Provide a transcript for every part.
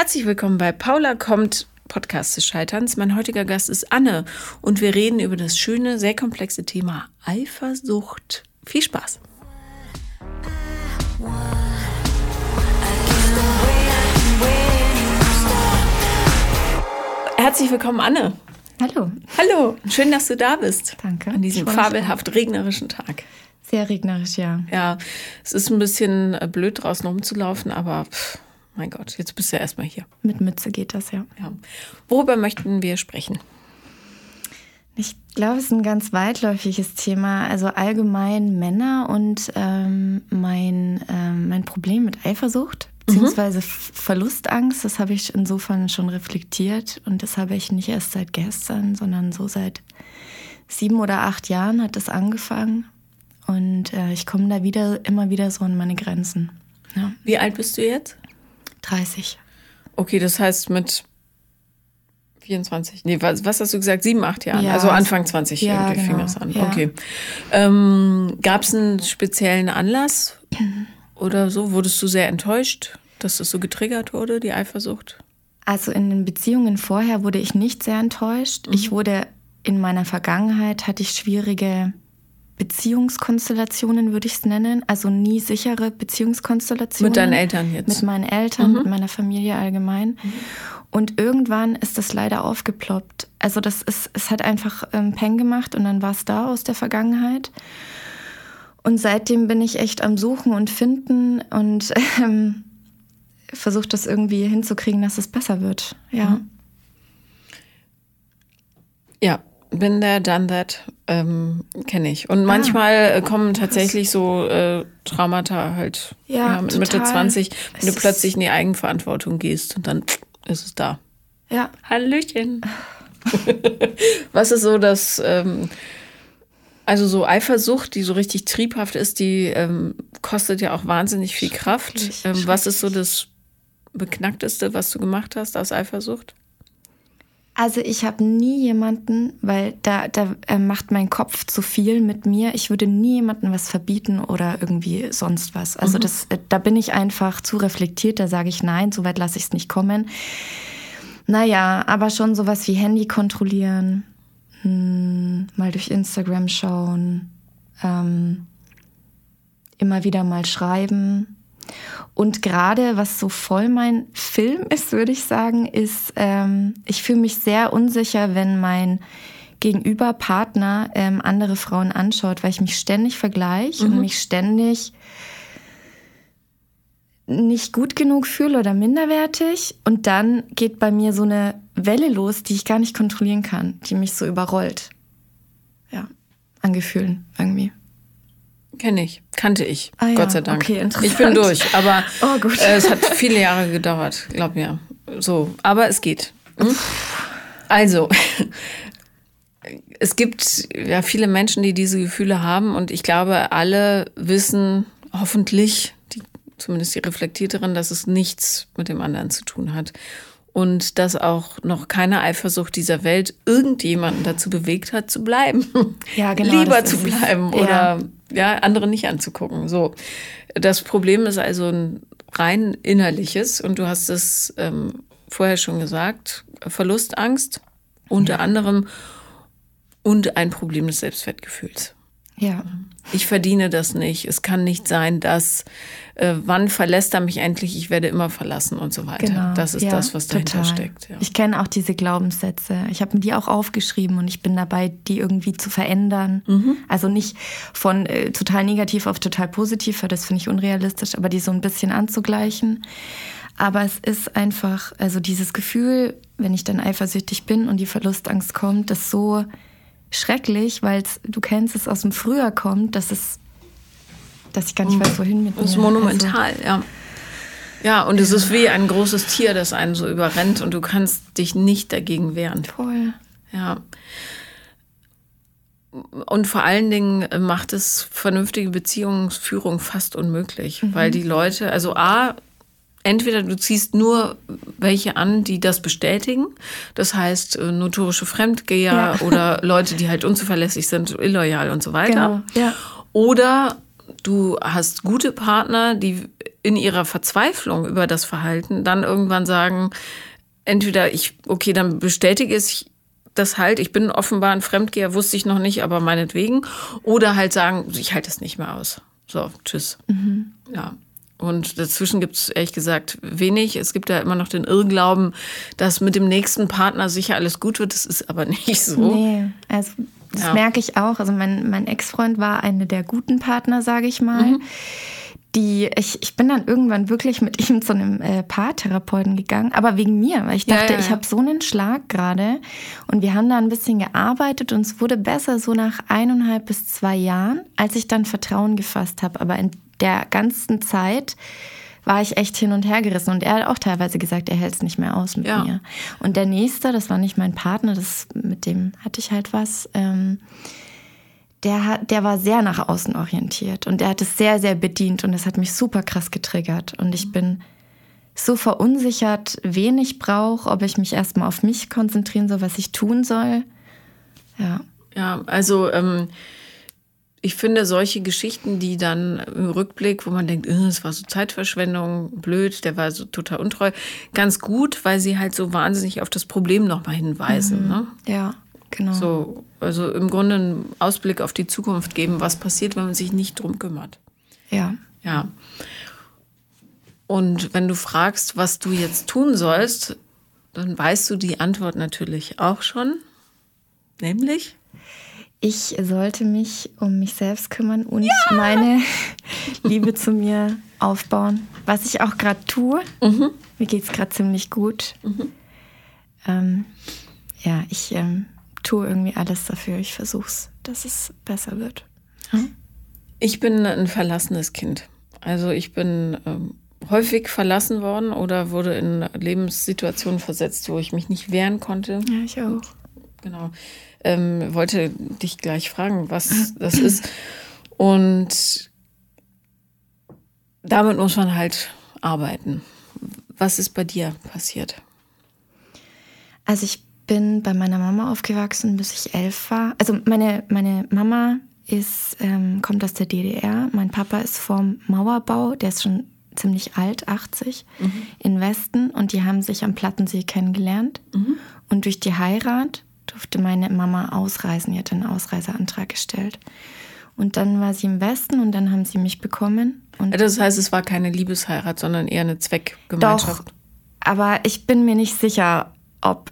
Herzlich willkommen bei Paula kommt Podcast des Scheiterns. Mein heutiger Gast ist Anne und wir reden über das schöne, sehr komplexe Thema Eifersucht. Viel Spaß! Herzlich willkommen, Anne. Hallo. Hallo, schön, dass du da bist. Danke. An diesem fabelhaft regnerischen Tag. Sehr regnerisch, ja. Ja, es ist ein bisschen äh, blöd draußen rumzulaufen, aber pff, mein Gott, jetzt bist du ja erstmal hier. Mit Mütze geht das, ja. Ja. Worüber möchten wir sprechen? Ich glaube, es ist ein ganz weitläufiges Thema. Also allgemein Männer und ähm, mein, ähm, mein Problem mit Eifersucht, beziehungsweise F- Verlustangst, das habe ich insofern schon reflektiert. Und das habe ich nicht erst seit gestern, sondern so seit sieben oder acht Jahren hat das angefangen. Und äh, ich komme da wieder, immer wieder so an meine Grenzen. Ja, Wie alt bist du jetzt? 30. Okay, das heißt mit 24, nee, was, was hast du gesagt? Sieben, acht Jahren, Ja, also Anfang 20 ja, irgendwie fing genau, das an. ja. Okay. Ähm, Gab es einen speziellen Anlass oder so? Wurdest du sehr enttäuscht, dass das so getriggert wurde, die Eifersucht? Also in den Beziehungen vorher wurde ich nicht sehr enttäuscht. Ich wurde in meiner Vergangenheit hatte ich schwierige Beziehungskonstellationen, würde ich es nennen. Also nie sichere Beziehungskonstellationen. Mit deinen Eltern jetzt? Mit meinen Eltern, mit meiner Familie allgemein. Und irgendwann ist das leider aufgeploppt. Also das ist, es hat einfach ähm, Peng gemacht und dann war es da aus der Vergangenheit. Und seitdem bin ich echt am Suchen und finden und ähm, versuche das irgendwie hinzukriegen, dass es besser wird. Ja. Ja, bin there, done that, ähm, kenne ich. Und manchmal äh, kommen tatsächlich so äh, Traumata halt Ja, mit Mitte total. 20, Es wenn du ist- plötzlich in die Eigenverantwortung gehst und dann ist es da. Ja. Hallöchen. Was ist so das, ähm, also so Eifersucht, die so richtig triebhaft ist, die ähm, kostet ja auch wahnsinnig viel Kraft. Ähm, was ist so das Beknackteste, was du gemacht hast aus Eifersucht? Also ich habe nie jemanden, weil da, da äh, macht mein Kopf zu viel mit mir. Ich würde nie jemandem was verbieten oder irgendwie sonst was. Also das, äh, da bin ich einfach zu reflektiert. Da sage ich nein, so weit lasse ich es nicht kommen. Naja, aber schon sowas wie Handy kontrollieren, hm, mal durch Instagram schauen, ähm, immer wieder mal schreiben. Und gerade was so voll mein Film ist, würde ich sagen, ist, ähm, ich fühle mich sehr unsicher, wenn mein Gegenüber Partner ähm, andere Frauen anschaut, weil ich mich ständig vergleiche und mich ständig nicht gut genug fühle oder minderwertig. Und dann geht bei mir so eine Welle los, die ich gar nicht kontrollieren kann, die mich so überrollt. Ja, an Gefühlen irgendwie. Kenne ich, kannte ich, Ah ja, Gott sei Dank. okay, interessant. ich bin durch, aber Oh. Äh, es hat viele Jahre gedauert, glaub mir. So, aber es geht. Hm? Also, es gibt ja viele Menschen, die diese Gefühle haben und ich glaube, alle wissen hoffentlich, die, zumindest die Reflektierteren, dass es nichts mit dem anderen zu tun hat. Und dass auch noch keine Eifersucht dieser Welt irgendjemanden dazu bewegt hat, zu bleiben. Ja, genau, Lieber zu ist es. bleiben Ja. oder ja, andere nicht anzugucken. So. Das Problem ist also ein rein innerliches und du hast es ähm, vorher schon gesagt, Verlustangst unter anderem und ein Problem des Selbstwertgefühls. Ja. Ich verdiene das nicht. Es kann nicht sein, dass äh, wann verlässt er mich endlich, ich werde immer verlassen und so weiter. Genau. Das ist ja, das, was dahinter total. steckt. Ja. Ich kenne auch diese Glaubenssätze. Ich habe mir die auch aufgeschrieben und ich bin dabei, die irgendwie zu verändern. Mhm. Also nicht von äh, total negativ auf total positiv, weil das finde ich unrealistisch, aber die so ein bisschen anzugleichen. Aber es ist einfach, also dieses Gefühl, wenn ich dann eifersüchtig bin und die Verlustangst kommt, das so schrecklich, weil du kennst es aus dem Frühjahr kommt, dass es, dass ich gar nicht weiß, wohin mit mir. Das ist Also, monumental, ja. Ja, und es ist wie ein großes Tier, das einen so überrennt und du kannst dich nicht dagegen wehren. voll. Ja. Und vor allen Dingen macht es vernünftige Beziehungsführung fast unmöglich, weil die Leute, also A, entweder du ziehst nur welche an, die das bestätigen, das heißt äh, notorische Fremdgeher Ja. oder Leute, die halt unzuverlässig sind, illoyal und so weiter. Genau, ja. Oder du hast gute Partner, die in ihrer Verzweiflung über das Verhalten dann irgendwann sagen, entweder ich, okay, dann bestätige ich das halt, ich bin offenbar ein Fremdgeher, wusste ich noch nicht, aber meinetwegen. Oder halt sagen, ich halte es nicht mehr aus. So, tschüss. Mhm. Ja. Und dazwischen gibt es ehrlich gesagt wenig. Es gibt ja immer noch den Irrglauben, dass mit dem nächsten Partner sicher alles gut wird. Das ist aber nicht so. Nee, also das ja. merke ich auch. Also mein, mein Ex-Freund war eine der guten Partner, sage ich mal. Mhm die, ich, ich bin dann irgendwann wirklich mit ihm zu einem äh, Paartherapeuten gegangen, aber wegen mir, weil ich dachte, ja, ja, ich habe so einen Schlag gerade und wir haben da ein bisschen gearbeitet und es wurde besser so nach eineinhalb bis zwei Jahren, als ich dann Vertrauen gefasst habe. Aber in der ganzen Zeit war ich echt hin und her gerissen und er hat auch teilweise gesagt, er hält es nicht mehr aus mit mir. Und der nächste, das war nicht mein Partner, das mit dem hatte ich halt was. Ähm, der, hat, der war sehr nach außen orientiert und er hat es sehr, sehr bedient und das hat mich super krass getriggert. Und ich bin so verunsichert, wen ich brauche, ob ich mich erstmal auf mich konzentrieren soll, was ich tun soll. Ja. Ja, also ähm, ich finde solche Geschichten, die dann im Rückblick, wo man denkt, äh, es war so Zeitverschwendung, blöd, der war so total untreu, ganz gut, weil sie halt so wahnsinnig auf das Problem nochmal hinweisen. Mhm. Ne? Ja. Genau. So, also im Grunde einen Ausblick auf die Zukunft geben, was passiert, wenn man sich nicht drum kümmert. Ja. Ja. Und wenn du fragst, was du jetzt tun sollst, dann weißt du die Antwort natürlich auch schon. Nämlich? Ich sollte mich um mich selbst kümmern und ja! meine Liebe zu mir aufbauen. Was ich auch gerade tue. Mhm. Mir geht es gerade ziemlich gut. Mhm. Ähm, ja, ich ähm, tue irgendwie alles dafür. Ich versuche es, dass es besser wird. Hm? Ich bin ein verlassenes Kind. Also ich bin ähm, häufig verlassen worden oder wurde in Lebenssituationen versetzt, wo ich mich nicht wehren konnte. Ja, ich auch. Genau. Ähm, wollte dich gleich fragen, was das ist. Und damit muss man halt arbeiten. Was ist bei dir passiert? Also ich bin bei meiner Mama aufgewachsen, bis ich elf war. Also meine, meine Mama ist, ähm, kommt aus der DDR. Mein Papa ist vom Mauerbau, der ist schon ziemlich alt, 80, mhm. in Westen. Und die haben sich am Plattensee kennengelernt. Mhm. Und durch die Heirat durfte meine Mama ausreisen. Die hat einen Ausreiseantrag gestellt. Und dann war sie im Westen und dann haben sie mich bekommen. Und das heißt, es war keine Liebesheirat, sondern eher eine Zweckgemeinschaft. Doch, aber ich bin mir nicht sicher, ob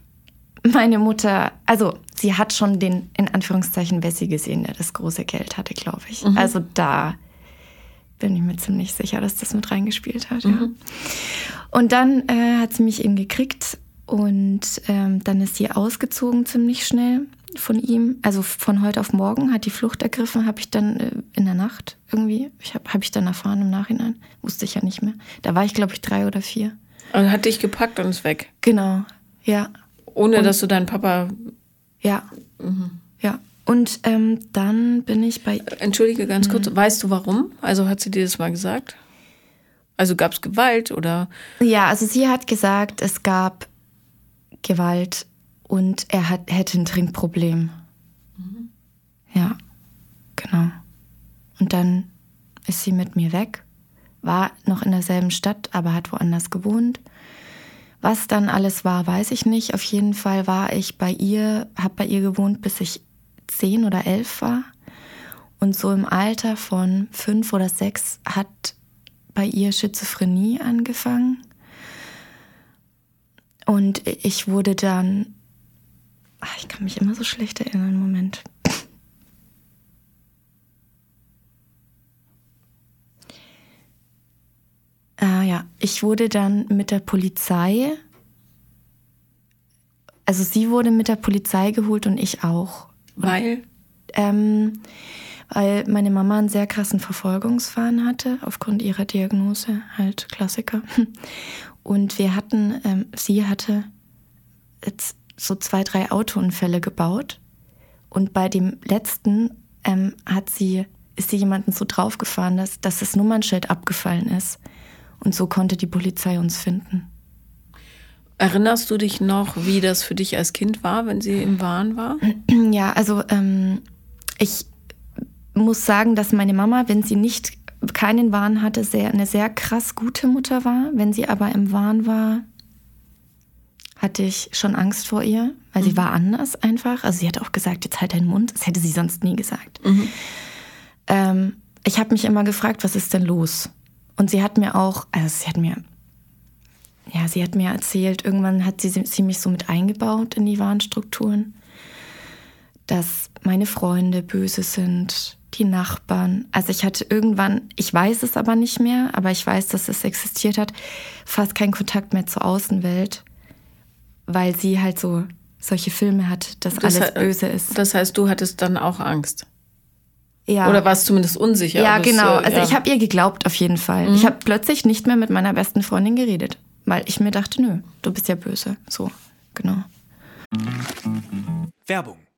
meine Mutter, also sie hat schon den, in Anführungszeichen, Bessie gesehen, der das große Geld hatte, glaube ich. Mhm. Also da bin ich mir ziemlich sicher, dass das mit reingespielt hat. Mhm. Ja. Und dann äh, hat sie mich eben gekriegt und ähm, dann ist sie ausgezogen ziemlich schnell von ihm. Also von heute auf morgen hat die Flucht ergriffen, habe ich dann äh, in der Nacht irgendwie, ich habe hab ich dann erfahren im Nachhinein, wusste ich ja nicht mehr. Da war ich, glaube ich, drei oder vier. Und hat dich gepackt und ist weg. Genau, ja. Ohne und, dass du deinen Papa. Ja. Mhm. Ja. Und ähm, dann bin ich bei. Entschuldige ganz kurz, mhm. weißt du warum? Also hat sie dir das mal gesagt? Also gab es Gewalt oder? Ja, also sie hat gesagt, es gab Gewalt und er hat, hätte ein Trinkproblem. Mhm. Ja, genau. Und dann ist sie mit mir weg, war noch in derselben Stadt, aber hat woanders gewohnt. Was dann alles war, weiß ich nicht. Auf jeden Fall war ich bei ihr, habe bei ihr gewohnt, bis ich zehn oder elf war. Und so im Alter von fünf oder sechs hat bei ihr Schizophrenie angefangen. Und ich wurde dann, ach, ich kann mich immer so schlecht erinnern, Moment. Ah ja, ich wurde dann mit der Polizei, also sie wurde mit der Polizei geholt und ich auch. Weil? Ähm, weil meine Mama einen sehr krassen Verfolgungswahn hatte, aufgrund ihrer Diagnose, halt Klassiker. Und wir hatten, ähm, sie hatte jetzt so zwei, drei Autounfälle gebaut. Und bei dem letzten ähm, hat sie, ist sie jemanden so draufgefahren, dass, dass das Nummernschild abgefallen ist. Und so konnte die Polizei uns finden. Erinnerst du dich noch, wie das für dich als Kind war, wenn sie im Wahn war? Ja, also ähm, ich muss sagen, dass meine Mama, wenn sie nicht keinen Wahn hatte, sehr, eine sehr krass gute Mutter war. Wenn sie aber im Wahn war, hatte ich schon Angst vor ihr, weil mhm. sie war anders einfach. Also sie hat auch gesagt, jetzt halt deinen Mund. Das hätte sie sonst nie gesagt. Mhm. Ähm, ich habe mich immer gefragt, was ist denn los? Und sie hat mir auch, also sie hat mir, ja, sie hat mir erzählt, irgendwann hat sie, sie mich so mit eingebaut in die Warnstrukturen, dass meine Freunde böse sind, die Nachbarn. Also ich hatte irgendwann, ich weiß es aber nicht mehr, aber ich weiß, dass es existiert hat, fast keinen Kontakt mehr zur Außenwelt, weil sie halt so solche Filme hat, dass das alles böse ist. Das heißt, du hattest dann auch Angst? Ja. Oder warst zumindest unsicher? Ja, genau. Es, also ja. ich habe ihr geglaubt auf jeden Fall. Mhm. Ich habe plötzlich nicht mehr mit meiner besten Freundin geredet, weil ich mir dachte, nö, du bist ja böse. So, genau. Werbung.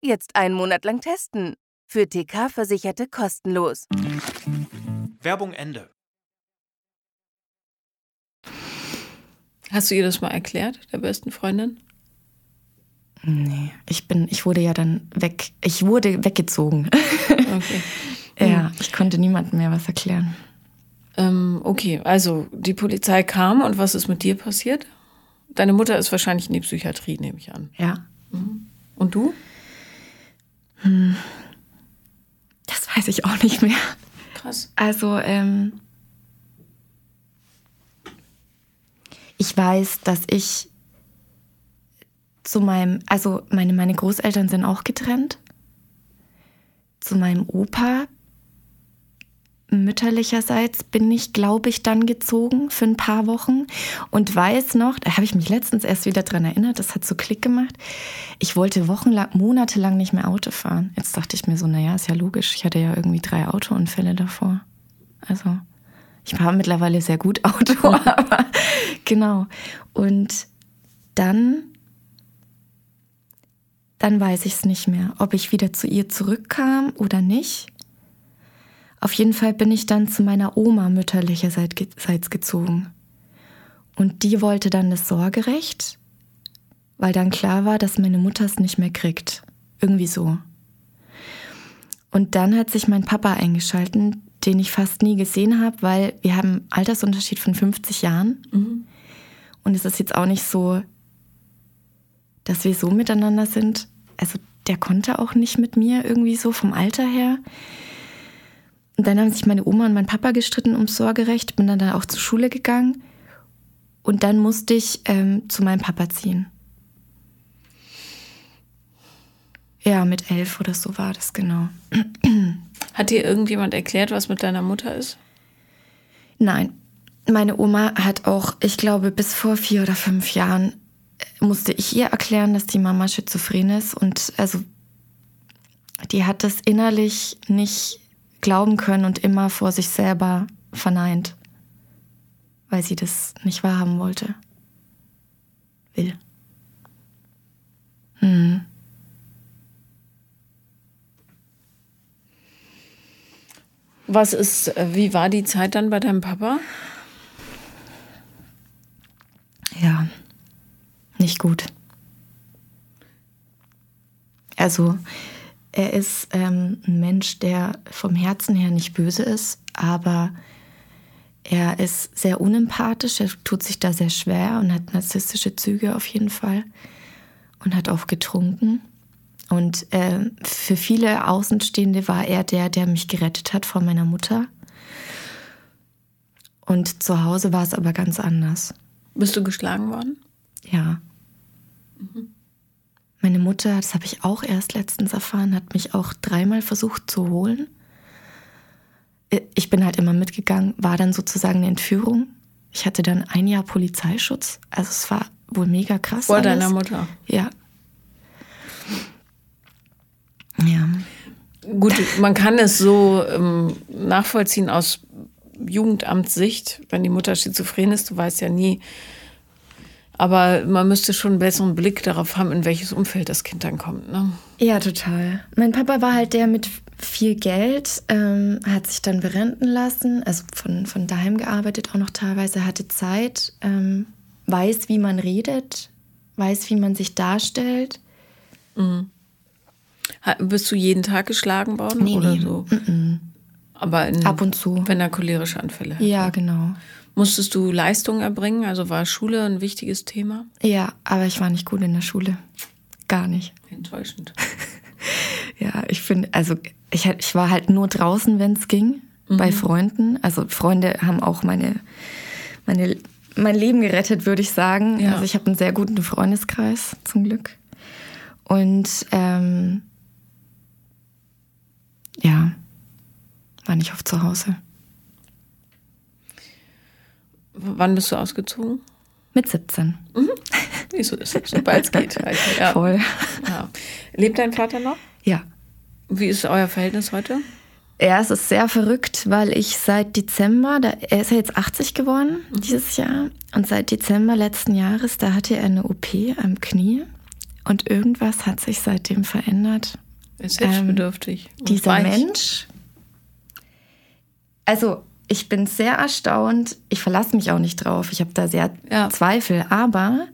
Jetzt einen Monat lang testen. Für TK-Versicherte kostenlos. Werbung Ende. Hast du ihr das mal erklärt, der besten Freundin? Nee, ich bin, ich wurde ja dann weg, ich wurde weggezogen. Okay. Ja, hm. ich konnte niemandem mehr was erklären. Ähm, okay, also die Polizei kam und was ist mit dir passiert? Deine Mutter ist wahrscheinlich in die Psychiatrie, nehme ich an. Ja. Mhm. Und du? Hm. Das weiß ich auch nicht mehr. Krass. Also, ähm, ich weiß, dass ich zu meinem, also meine, meine Großeltern sind auch getrennt. Zu meinem Opa mütterlicherseits bin ich, glaube ich, dann gezogen für ein paar Wochen und weiß noch, da habe ich mich letztens erst wieder dran erinnert, das hat so Klick gemacht. Ich wollte wochenlang, monatelang nicht mehr Auto fahren. Jetzt dachte ich mir so, naja, ist ja logisch. Ich hatte ja irgendwie drei Autounfälle davor. Also, ich fahre mittlerweile sehr gut Auto, aber genau. Und dann, dann weiß ich es nicht mehr, ob ich wieder zu ihr zurückkam oder nicht. Auf jeden Fall bin ich dann zu meiner Oma mütterlicherseits gezogen. Und die wollte dann das Sorgerecht, weil dann klar war, dass meine Mutter es nicht mehr kriegt. Irgendwie so. Und dann hat sich mein Papa eingeschalten, den ich fast nie gesehen habe, weil wir haben einen Altersunterschied von 50 Jahren. Mhm. Und es ist jetzt auch nicht so, dass wir so miteinander sind. Also der konnte auch nicht mit mir irgendwie so vom Alter her. Und dann haben sich meine Oma und mein Papa gestritten ums Sorgerecht, bin dann da auch zur Schule gegangen. Und dann musste ich ähm, zu meinem Papa ziehen. Ja, mit elf oder so war das genau. Hat dir irgendjemand erklärt, was mit deiner Mutter ist? Nein. Meine Oma hat auch, ich glaube, bis vor vier oder fünf Jahren äh, musste ich ihr erklären, dass die Mama schizophren ist. Und also, die hat das innerlich nicht glauben können und immer vor sich selber verneint, weil sie das nicht wahrhaben wollte. Will. Hm. Was ist, wie war die Zeit dann bei deinem Papa? Ja, nicht gut. Also, er ist ähm, ein Mensch, der vom Herzen her nicht böse ist, aber er ist sehr unempathisch, er tut sich da sehr schwer und hat narzisstische Züge auf jeden Fall und hat auch getrunken. Und äh, für viele Außenstehende war er der, der mich gerettet hat vor meiner Mutter. Und zu Hause war es aber ganz anders. Bist du geschlagen worden? Ja. Mhm. Meine Mutter, das habe ich auch erst letztens erfahren, hat mich auch dreimal versucht zu holen. Ich bin halt immer mitgegangen, war dann sozusagen eine Entführung. Ich hatte dann ein Jahr Polizeischutz. Also es war wohl mega krass. Vor alles. deiner Mutter? Ja. Ja. Gut, man kann es so ähm, nachvollziehen aus Jugendamtssicht, wenn die Mutter schizophren ist, du weißt ja nie. Aber man müsste schon einen besseren Blick darauf haben, in welches Umfeld das Kind dann kommt. Ne? Ja, total. Mein Papa war halt der mit viel Geld, ähm, hat sich dann berenten lassen, also von, von daheim gearbeitet auch noch teilweise, hatte Zeit, ähm, weiß, wie man redet, weiß, wie man sich darstellt. Mhm. Bist du jeden Tag geschlagen worden Nee, oder nee. so? Mhm. Aber in, Ab und zu. wenn er cholerische Anfälle hat. Ja, genau. Musstest du Leistungen erbringen? Also war Schule ein wichtiges Thema? Ja, aber ich war nicht gut in der Schule. Gar nicht. Enttäuschend. Ja, ich finde, also ich, ich war halt nur draußen, wenn es ging, bei Freunden. Also Freunde haben auch meine, meine, mein Leben gerettet, würde ich sagen. Ja. Also ich habe einen sehr guten Freundeskreis, zum Glück. Und ähm, ja, war nicht oft zu Hause. Wann bist du ausgezogen? Mit 17. Wieso ist es, sobald es geht. Also, ja. Voll. Ja. Lebt dein Vater noch? Ja. Wie ist euer Verhältnis heute? Ja, es ist sehr verrückt, weil ich seit Dezember, da, er ist ja jetzt 80 geworden dieses Jahr, und seit Dezember letzten Jahres, da hatte er eine OP am Knie und irgendwas hat sich seitdem verändert. Er ist hilfsbedürftig. und Dieser weich. Mensch, also ich bin sehr erstaunt, ich verlasse mich auch nicht drauf, ich habe da sehr Ja. Zweifel, aber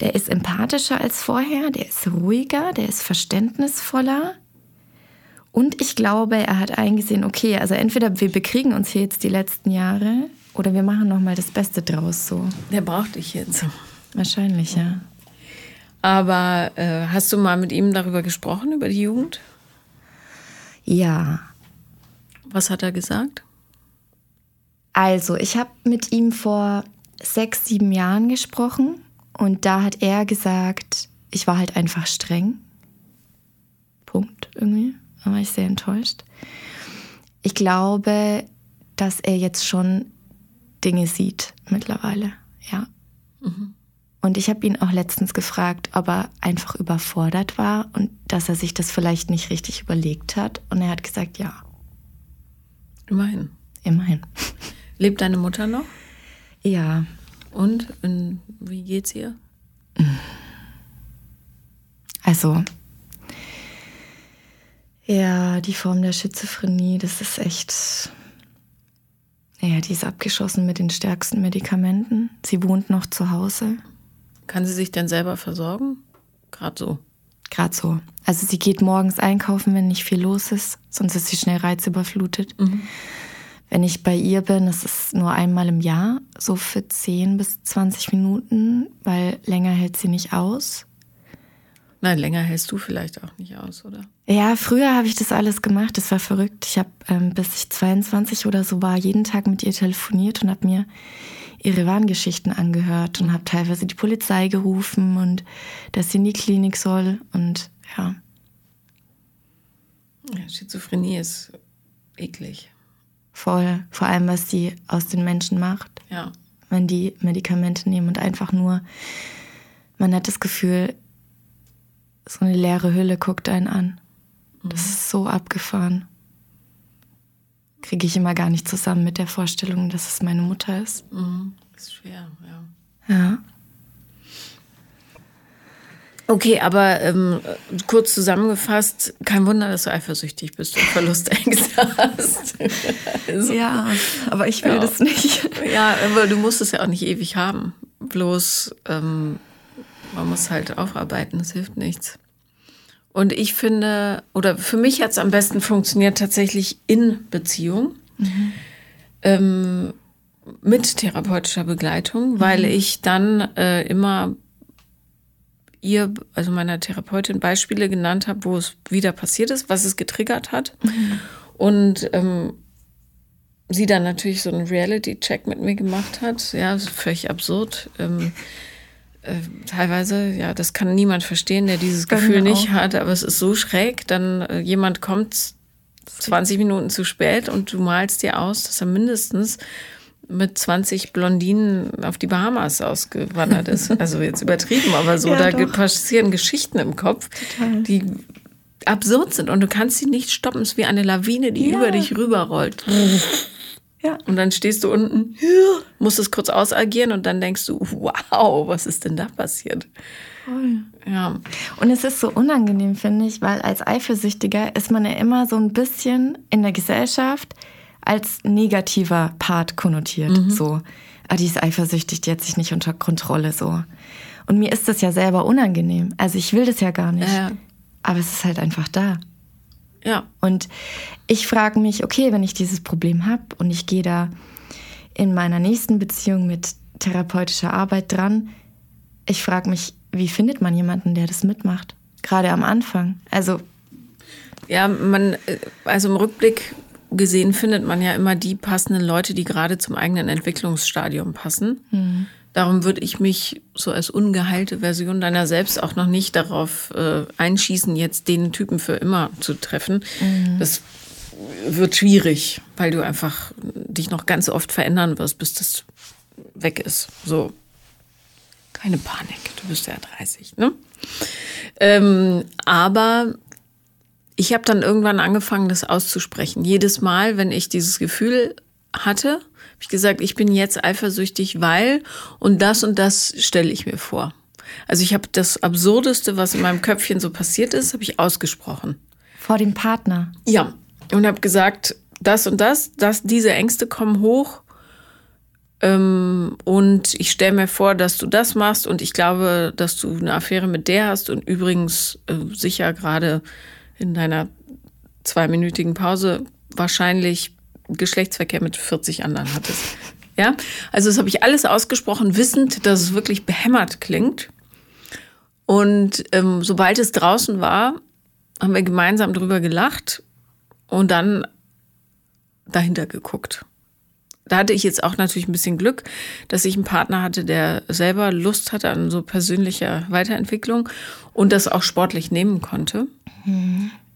der ist empathischer als vorher, der ist ruhiger, der ist verständnisvoller. Und ich glaube, er hat eingesehen, okay, also entweder wir bekriegen uns hier jetzt die letzten Jahre oder wir machen noch mal das Beste draus so. Der braucht dich jetzt. Wahrscheinlich, ja. Aber äh, hast du mal mit ihm darüber gesprochen, über die Jugend? Ja, Was hat er gesagt? Also, ich habe mit ihm vor sechs, sieben Jahren gesprochen und da hat er gesagt, ich war halt einfach streng. Punkt irgendwie. Da war ich sehr enttäuscht. Ich glaube, dass er jetzt schon Dinge sieht mittlerweile, ja. Und ich habe ihn auch letztens gefragt, ob er einfach überfordert war und dass er sich das vielleicht nicht richtig überlegt hat. Und er hat gesagt, ja, Immerhin. immerhin. Lebt deine Mutter noch? Ja, Und in, wie geht's ihr? Also, ja, die Form der Schizophrenie, das ist echt. Ja, die ist abgeschossen mit den stärksten Medikamenten. Sie wohnt noch zu Hause. Kann sie sich denn selber versorgen? Gerade so. Gerade so. Also sie geht morgens einkaufen, wenn nicht viel los ist, sonst ist sie schnell reizüberflutet. Wenn ich bei ihr bin, das ist nur einmal im Jahr, so für 10 bis 20 Minuten, weil länger hält sie nicht aus. Nein, länger hältst du vielleicht auch nicht aus, oder? Ja, früher habe ich das alles gemacht. Das war verrückt. Ich habe, ähm, bis ich 22 oder so war, jeden Tag mit ihr telefoniert und habe mir ihre Warngeschichten angehört und habe teilweise die Polizei gerufen und dass sie in die Klinik soll. Und ja, Ja, Schizophrenie ist eklig. Voll. Vor allem, was sie aus den Menschen macht, Ja. wenn die Medikamente nehmen und einfach nur, man hat das Gefühl, so eine leere Hülle guckt einen an. Das ist so abgefahren. Kriege ich immer gar nicht zusammen mit der Vorstellung, dass es meine Mutter ist. Mhm. Ist schwer, ja. Ja. Okay, aber ähm, kurz zusammengefasst, kein Wunder, dass du eifersüchtig bist und Verlustängste hast. also, Ja, aber ich will Ja. das nicht. ja, aber du musst es ja auch nicht ewig haben. Bloß, ähm, man muss halt aufarbeiten, das hilft nichts. Und ich finde, oder für mich hat es am besten funktioniert tatsächlich in Beziehung. Ähm, mit therapeutischer Begleitung, weil ich dann äh, immer ihr, also meiner Therapeutin, Beispiele genannt habe, wo es wieder passiert ist, was es getriggert hat. Und ähm, sie dann natürlich so einen Reality-Check mit mir gemacht hat. Ja, das ist völlig absurd. Ähm, äh, teilweise, ja, das kann niemand verstehen, der dieses Bei Gefühl nicht hat, aber es ist so schräg, dann äh, jemand kommt 20 Minuten zu spät und du malst dir aus, dass er mindestens mit 20 Blondinen auf die Bahamas ausgewandert ist. Also jetzt übertrieben, aber so, Ja, da doch. passieren Geschichten im Kopf, die absurd sind und du kannst sie nicht stoppen. Es ist wie eine Lawine, die Ja. über dich rüberrollt. Ja. Und dann stehst du unten, musst es kurz ausagieren und dann denkst du, wow, was ist denn da passiert? Voll. Ja. Und es ist so unangenehm, finde ich, weil als Eifersüchtiger ist man ja immer so ein bisschen in der Gesellschaft als negativer Part konnotiert. So, ah, die ist eifersüchtig, die hat sich nicht unter Kontrolle, so. Und mir ist das ja selber unangenehm. Also ich will das ja gar nicht. Ja. Aber es ist halt einfach da. Ja. Und ich frage mich, okay, wenn ich dieses Problem habe und ich gehe da in meiner nächsten Beziehung mit therapeutischer Arbeit dran, ich frage mich, wie findet man jemanden, der das mitmacht? Gerade am Anfang. Also, Ja, man, äh, also im Rückblick gesehen findet man ja immer die passenden Leute, die gerade zum eigenen Entwicklungsstadium passen. Darum würde ich mich so als ungeheilte Version deiner selbst auch noch nicht darauf äh, einschießen, jetzt den Typen für immer zu treffen. Das wird schwierig, weil du einfach dich noch ganz oft verändern wirst, bis das weg ist. So. Keine Panik, du bist ja 30, ne? Ähm, aber ich habe dann irgendwann angefangen, das auszusprechen. Jedes Mal, wenn ich dieses Gefühl hatte, habe ich gesagt, ich bin jetzt eifersüchtig, weil und das und das stelle ich mir vor. Also ich habe das Absurdeste, was in meinem Köpfchen so passiert ist, habe ich ausgesprochen. vor dem Partner. Ja. Und habe gesagt, das und das, das, diese Ängste kommen hoch. Ähm, und ich stelle mir vor, dass du das machst und ich glaube, dass du eine Affäre mit der hast und übrigens äh, sicher gerade in deiner zweiminütigen Pause wahrscheinlich Geschlechtsverkehr mit 40 anderen hattest. Ja, also das habe ich alles ausgesprochen, wissend, dass es wirklich behämmert klingt. Und ähm, sobald es draußen war, haben wir gemeinsam drüber gelacht und dann dahinter geguckt. Da hatte ich jetzt auch natürlich ein bisschen Glück, dass ich einen Partner hatte, der selber Lust hatte an so persönlicher Weiterentwicklung und das auch sportlich nehmen konnte.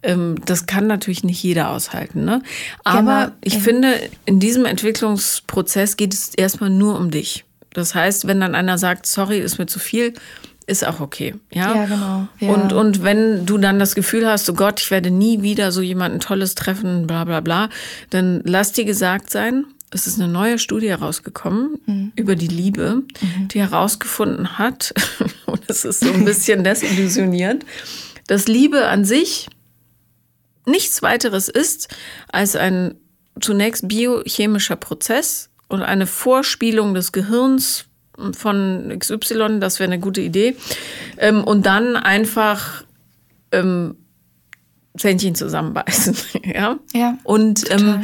Ähm, das kann natürlich nicht jeder aushalten. Ne? Aber Genau, ich ja. finde, in diesem Entwicklungsprozess geht es erstmal nur um dich. Das heißt, wenn dann einer sagt, sorry, ist mir zu viel, ist auch okay. Ja, Ja, genau. Ja. Und, und wenn du dann das Gefühl hast, oh Gott, ich werde nie wieder so jemanden Tolles treffen, bla bla bla, dann lass dir gesagt sein, es ist eine neue Studie herausgekommen über die Liebe, die herausgefunden hat, und es ist so ein bisschen desillusionierend, dass Liebe an sich nichts weiteres ist als ein zunächst biochemischer Prozess und eine Vorspielung des Gehirns von XY, das wäre eine gute Idee. Ähm, und dann einfach ähm, Zähnchen zusammenbeißen. ja? Ja, Und ähm,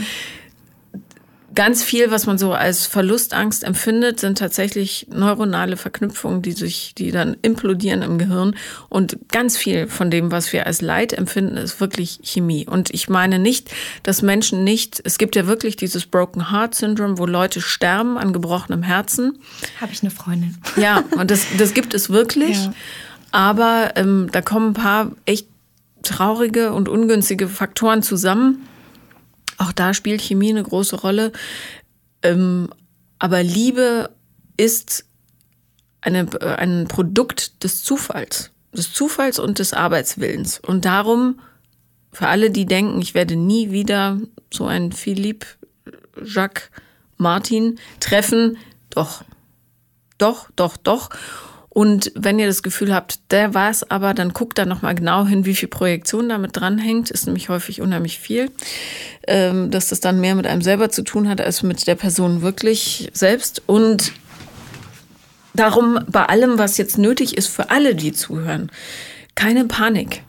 ganz viel, was man so als Verlustangst empfindet, sind tatsächlich neuronale Verknüpfungen, die sich, die dann implodieren im Gehirn. Und ganz viel von dem, was wir als Leid empfinden, ist wirklich Chemie. Und ich meine nicht, dass Menschen nicht, es gibt ja wirklich dieses Broken Heart Syndrome, wo Leute sterben an gebrochenem Herzen. habe ich eine Freundin. Ja, und das, das gibt es wirklich. Ja. Aber ähm, da kommen ein paar echt traurige und ungünstige Faktoren zusammen. Auch da spielt Chemie eine große Rolle. Ähm, aber Liebe ist eine, äh, ein Produkt des Zufalls. Des Zufalls und des Arbeitswillens. Und darum, für alle, die denken, ich werde nie wieder so einen Philippe Jacques Martin treffen, doch, doch, doch, doch. Und wenn ihr das Gefühl habt, der war es aber, dann guckt da nochmal genau hin, wie viel Projektion damit dranhängt. Ist nämlich häufig unheimlich viel. Ähm, dass das dann mehr mit einem selber zu tun hat, als mit der Person wirklich selbst. Und darum bei allem, was jetzt nötig ist für alle, die zuhören, keine Panik.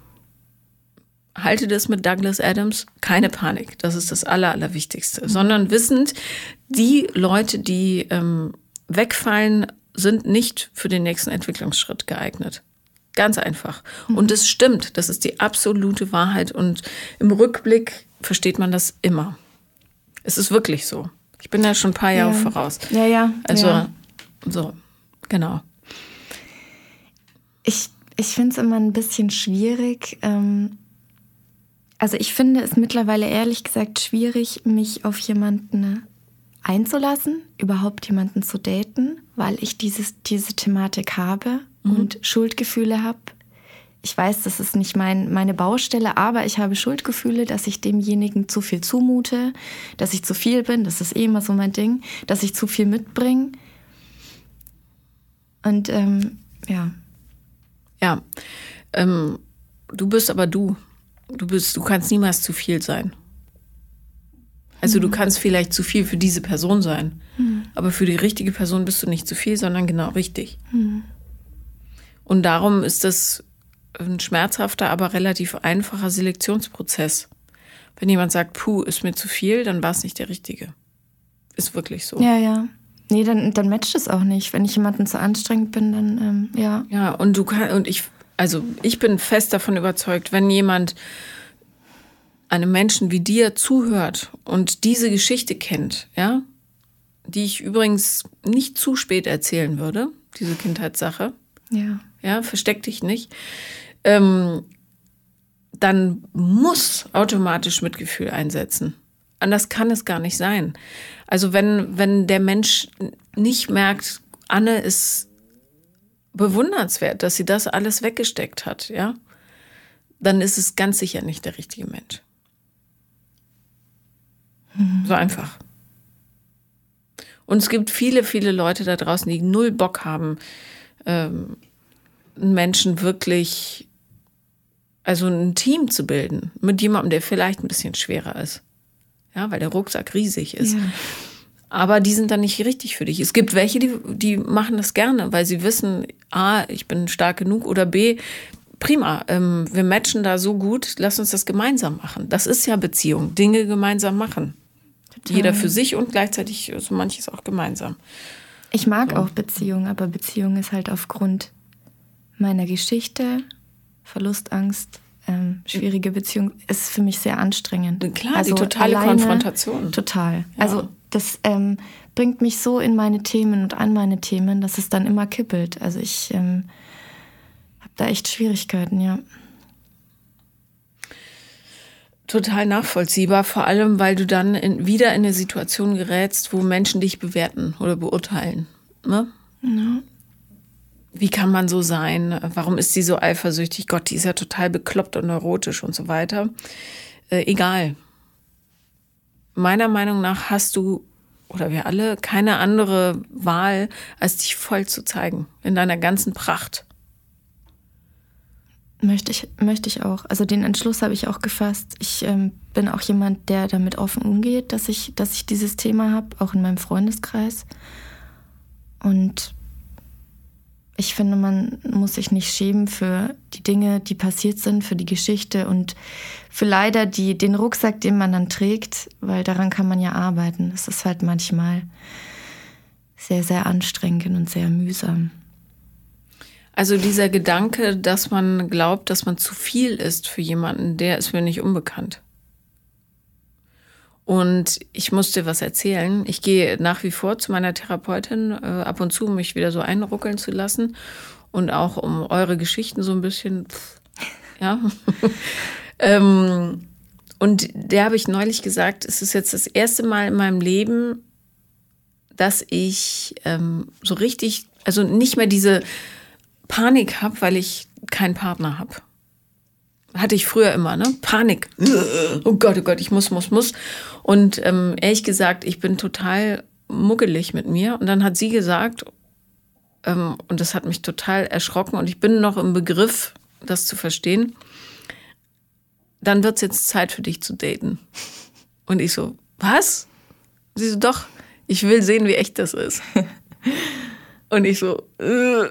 Halte das mit Douglas Adams, keine Panik. Das ist das Aller, Allerwichtigste. Sondern wissend, die Leute, die ähm, wegfallen, sind nicht für den nächsten Entwicklungsschritt geeignet. Ganz einfach. Und es stimmt, das ist die absolute Wahrheit. Und im Rückblick versteht man das immer. Es ist wirklich so. Ich bin ja schon ein paar Jahre Ja. voraus. Ja, ja. Also, ja. so, genau. Ich, ich finde es immer ein bisschen schwierig. Ähm, also ich finde es mittlerweile ehrlich gesagt schwierig, mich auf jemanden einzulassen, überhaupt jemanden zu daten, weil ich dieses, diese Thematik habe und Schuldgefühle habe. ich weiß, das ist nicht mein, meine Baustelle, aber ich habe Schuldgefühle, dass ich demjenigen zu viel zumute, dass ich zu viel bin, das ist eh immer so mein Ding, dass ich zu viel mitbringe. Und ähm, ja. Ja. Ähm, du bist aber du. Du bist, du kannst niemals zu viel sein. Also mhm. du kannst vielleicht zu viel für diese Person sein, mhm. aber für die richtige Person bist du nicht zu viel, sondern genau richtig. Mhm. Und darum ist das ein schmerzhafter, aber relativ einfacher Selektionsprozess. Wenn jemand sagt, puh, ist mir zu viel, dann war es nicht der Richtige. Ist wirklich so. Ja, ja. Nee, dann, dann matcht es auch nicht. Wenn ich jemanden zu anstrengend bin, dann ähm, ja. Ja, und du kannst, und ich, also ich bin fest davon überzeugt, wenn jemand einem Menschen wie dir zuhört und diese Geschichte kennt, ja, die ich übrigens nicht zu spät erzählen würde, diese Kindheitssache. Ja. Ja, versteck dich nicht ähm, dann muss automatisch Mitgefühl einsetzen. Anders kann es gar nicht sein. Also wenn, wenn der Mensch nicht merkt, Anne ist bewundernswert, dass sie das alles weggesteckt hat, ja, dann ist es ganz sicher nicht der richtige Mensch. Mhm. So einfach. Und es gibt viele, viele Leute da draußen, die null Bock haben, ähm, Menschen wirklich also ein Team zu bilden mit jemandem, der vielleicht ein bisschen schwerer ist. Ja, weil der Rucksack riesig ist. Ja. Aber die sind dann nicht richtig für dich. Es gibt welche, die, die machen das gerne, weil sie wissen, A, ich bin stark genug oder B, prima, ähm, wir matchen da so gut, lass uns das gemeinsam machen. Das ist ja Beziehung, Dinge gemeinsam machen. Total. Jeder für sich und gleichzeitig so manches auch gemeinsam. Ich mag so. auch Beziehung, aber Beziehung ist halt aufgrund meiner Geschichte Verlustangst, ähm, schwierige Beziehung ist für mich sehr anstrengend. Klar, also die totale alleine, Konfrontation. Total. Ja. Also das ähm, bringt mich so in meine Themen und an meine Themen, dass es dann immer kippelt. Also ich ähm, habe da echt Schwierigkeiten, ja. Total nachvollziehbar, vor allem weil du dann in, wieder in eine Situation gerätst, wo Menschen dich bewerten oder beurteilen. Ne? Ja wie kann man so sein? Warum ist sie so eifersüchtig? Gott, die ist ja total bekloppt und neurotisch und so weiter. Äh, egal. Meiner Meinung nach hast du oder wir alle keine andere Wahl, als dich voll zu zeigen in deiner ganzen Pracht. Möchte ich, möchte ich auch. Also den Entschluss habe ich auch gefasst. Ich ähm, bin auch jemand, der damit offen umgeht, dass ich, dass ich dieses Thema habe, auch in meinem Freundeskreis. Und ich finde, man muss sich nicht schämen für die Dinge, die passiert sind, für die Geschichte und für leider die, den Rucksack, den man dann trägt, weil daran kann man ja arbeiten. Es ist halt manchmal sehr, sehr anstrengend und sehr mühsam. Also dieser Gedanke, dass man glaubt, dass man zu viel ist für jemanden, der ist mir nicht unbekannt. Und ich musste was erzählen. Ich gehe nach wie vor zu meiner Therapeutin äh, ab und zu, um mich wieder so einruckeln zu lassen und auch um eure Geschichten so ein bisschen, pff, ja. ähm, und der habe ich neulich gesagt, es ist jetzt das erste Mal in meinem Leben, dass ich ähm, so richtig, also nicht mehr diese Panik habe, weil ich keinen Partner habe. Hatte ich früher immer, ne? Panik. Oh Gott, oh Gott, ich muss, muss, muss. Und ähm, ehrlich gesagt, ich bin total muggelig mit mir. Und dann hat sie gesagt, ähm, und das hat mich total erschrocken und ich bin noch im Begriff, das zu verstehen, dann wird es jetzt Zeit für dich zu daten. Und ich so, was? Sie so, doch, ich will sehen, wie echt das ist. Und ich so, äh.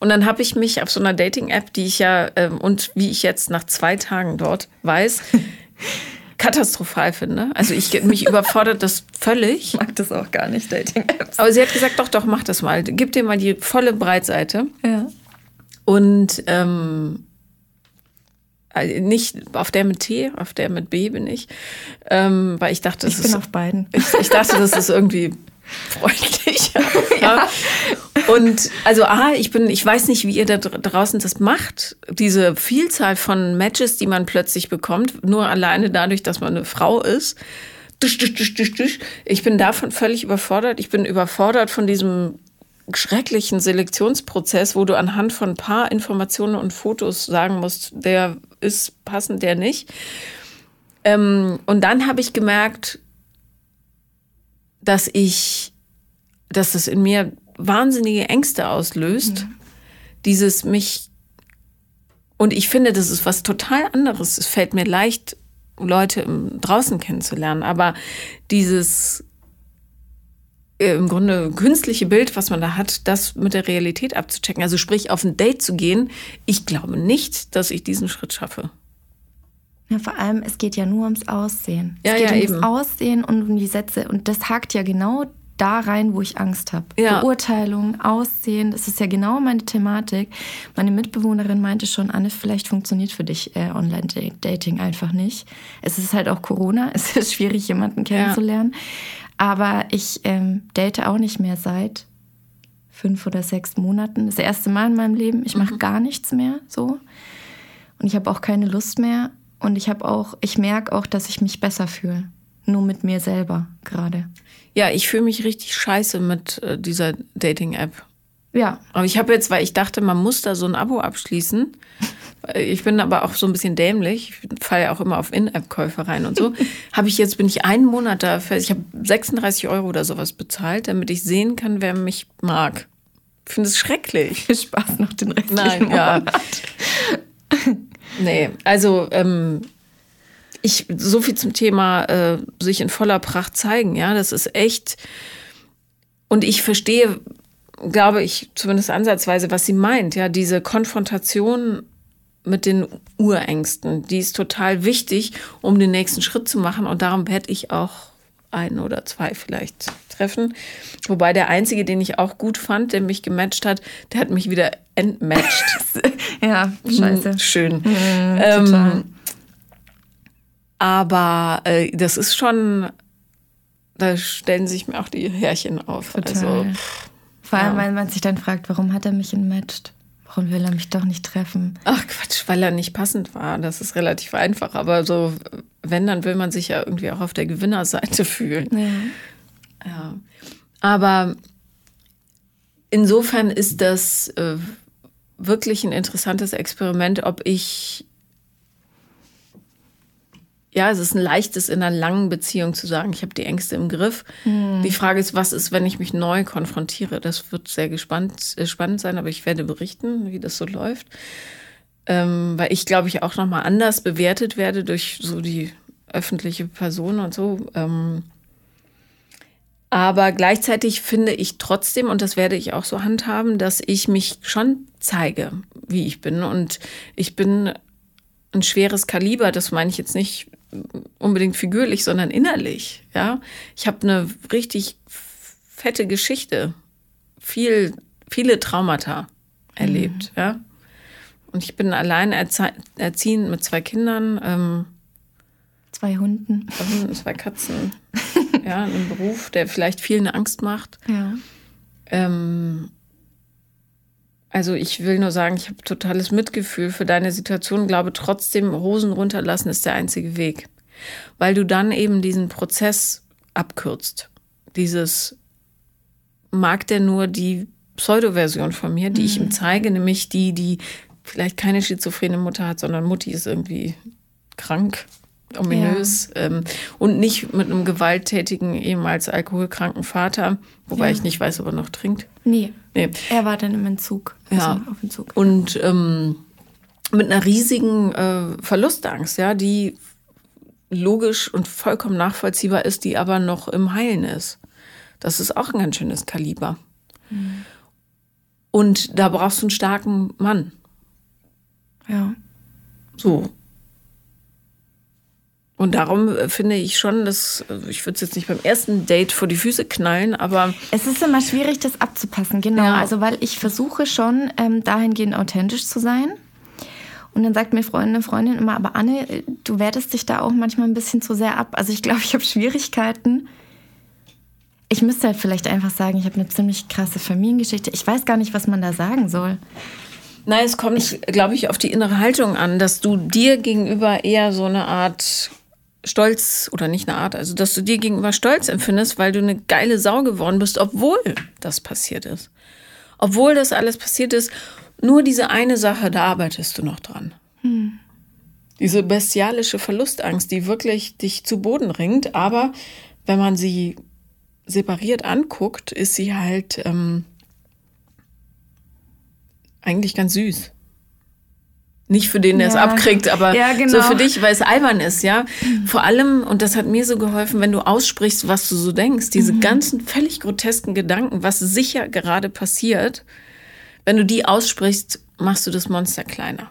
und dann habe ich mich auf so einer Dating-App, die ich ja, ähm, und wie ich jetzt nach zwei Tagen dort weiß, katastrophal finde. Also ich mich überfordert das völlig. Ich mag das auch gar nicht, Dating-Apps. Aber sie hat gesagt, doch, doch, mach das mal. Gib dir mal die volle Breitseite. Ja. Und ähm, äh, nicht auf der mit T, auf der mit B bin ich. Ähm, weil ich dachte, das ich ist. bin auf beiden. Ich, ich dachte, das ist irgendwie freundlich. ja. Und also A, ich bin, ich weiß nicht, wie ihr da draußen das macht. Diese Vielzahl von Matches, die man plötzlich bekommt, nur alleine dadurch, dass man eine Frau ist. Ich bin davon völlig überfordert. Ich bin überfordert von diesem schrecklichen Selektionsprozess, wo du anhand von paar Informationen und Fotos sagen musst, der ist passend, der nicht. Ähm, und dann habe ich gemerkt, dass ich, dass das in mir wahnsinnige Ängste auslöst. Mhm. Dieses mich, und ich finde, das ist was total anderes. Es fällt mir leicht, Leute draußen kennenzulernen, aber dieses äh, im Grunde künstliche Bild, was man da hat, das mit der Realität abzuchecken. Also sprich, auf ein Date zu gehen. Ich glaube nicht, dass ich diesen Schritt schaffe. Ja, vor allem, es geht ja nur ums Aussehen. Ja, es geht ja, ums eben. Aussehen und um die Sätze. Und das hakt ja genau da rein, wo ich Angst habe. Ja. Beurteilung, Aussehen, das ist ja genau meine Thematik. Meine Mitbewohnerin meinte schon, Anne, vielleicht funktioniert für dich äh, Online-Dating einfach nicht. Es ist halt auch Corona, es ist schwierig, jemanden kennenzulernen. Aber ich ähm, date auch nicht mehr seit fünf oder sechs Monaten. Das erste Mal in meinem Leben. Ich mache gar nichts mehr so. Und ich habe auch keine Lust mehr. Und ich habe auch, ich merke auch, dass ich mich besser fühle. Nur mit mir selber gerade. Ja, ich fühle mich richtig scheiße mit äh, dieser Dating-App. Ja. Aber ich habe jetzt, weil ich dachte, man muss da so ein Abo abschließen. Ich bin aber auch so ein bisschen dämlich. Ich falle ja auch immer auf In-App-Käufe rein und so. habe ich jetzt, bin ich einen Monat da fest. Ich habe 36 Euro oder sowas bezahlt, damit ich sehen kann, wer mich mag. Ich finde es schrecklich. Viel Spaß noch den restlichen Nein, ja. Monat. Nee, also ähm, ich so viel zum Thema äh, sich in voller Pracht zeigen, ja, das ist echt. Und ich verstehe, glaube ich, zumindest ansatzweise, was sie meint, ja, diese Konfrontation mit den Urängsten, die ist total wichtig, um den nächsten Schritt zu machen. Und darum werde ich auch einen oder zwei vielleicht treffen. Wobei der einzige, den ich auch gut fand, der mich gematcht hat, der hat mich wieder entmatcht. Ja, scheiße. Hm, Schön. Mhm. Ähm, aber äh, das ist schon, da stellen sich mir auch die Härchen auf. Total. Also, Vor allem, ja. weil man sich dann fragt, warum hat er mich entmatcht? Warum will er mich doch nicht treffen? ach Quatsch, weil er nicht passend war. Das ist relativ einfach. Aber so, wenn, dann will man sich ja irgendwie auch auf der Gewinnerseite fühlen. Ja. Ja. Aber insofern ist das äh, wirklich ein interessantes Experiment, ob ich. Ja, es ist ein leichtes in einer langen Beziehung zu sagen, ich habe die Ängste im Griff. Die Frage ist, was ist, wenn ich mich neu konfrontiere? Das wird sehr gespannt, äh, spannend sein, aber ich werde berichten, wie das so läuft. Ähm, weil ich, glaube ich, auch nochmal anders bewertet werde durch so die öffentliche Person und so. Ähm, aber gleichzeitig finde ich trotzdem, und das werde ich auch so handhaben, dass ich mich schon zeige, wie ich bin. Und ich bin ein schweres Kaliber, das meine ich jetzt nicht unbedingt figürlich, sondern innerlich. Ja, ich habe eine richtig fette Geschichte, viel, viele Traumata erlebt. Ja, und ich bin allein erzie- erziehend mit zwei Kindern. Ähm, Zwei Hunden. zwei Hunden, zwei Katzen. ja, einen Beruf, der vielleicht vielen Angst macht. Ja. Ähm, also ich will nur sagen, ich habe totales Mitgefühl für deine Situation, glaube trotzdem, Hosen runterlassen ist der einzige Weg. Weil du dann eben diesen Prozess abkürzt. Dieses mag der nur die Pseudo-Version von mir, die ich ihm zeige, nämlich die, die vielleicht keine schizophrene Mutter hat, sondern Mutti ist irgendwie krank, ominös ähm, und nicht mit einem gewalttätigen, ehemals alkoholkranken Vater, wobei Ja. ich nicht weiß, ob er noch trinkt. Nee, Nee. er war dann im Entzug. Ja. Also auf Entzug. Und ähm, mit einer riesigen äh, Verlustangst, ja, die logisch und vollkommen nachvollziehbar ist, die aber noch im Heilen ist. Das ist auch ein ganz schönes Kaliber. Und da brauchst du einen starken Mann. Ja. So. Und darum äh, finde ich schon, dass äh, ich würde es jetzt nicht beim ersten Date vor die Füße knallen, aber Es ist immer schwierig, das abzupassen, genau. Ja. Also, weil ich versuche schon, ähm, dahingehend authentisch zu sein. Und dann sagt mir Freundin, Freundin immer, aber Anne, äh, du wertest dich da auch manchmal ein bisschen zu sehr ab. Also ich glaube, ich habe Schwierigkeiten. Ich müsste halt vielleicht einfach sagen, ich habe eine ziemlich krasse Familiengeschichte. Ich weiß gar nicht, was man da sagen soll. Nein, es kommt, glaube ich, auf die innere Haltung an, dass du dir gegenüber eher so eine Art Stolz oder nicht eine Art, also dass du dir gegenüber Stolz empfindest, weil du eine geile Sau geworden bist, obwohl das passiert ist. obwohl das alles passiert ist, nur diese eine Sache, da arbeitest du noch dran. Hm. Diese bestialische Verlustangst, die wirklich dich zu Boden ringt, aber wenn man sie separiert anguckt, ist sie halt ähm, eigentlich ganz süß. Nicht für den, der ja. es abkriegt, aber ja, genau. so für dich, weil es albern ist, ja. Vor allem, und das hat mir so geholfen, wenn du aussprichst, was du so denkst, diese mhm. ganzen völlig grotesken Gedanken, was sicher gerade passiert, wenn du die aussprichst, machst du das Monster kleiner.